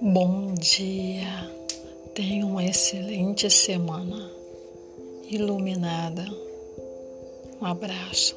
Bom dia, tenha uma excelente semana iluminada. Um abraço.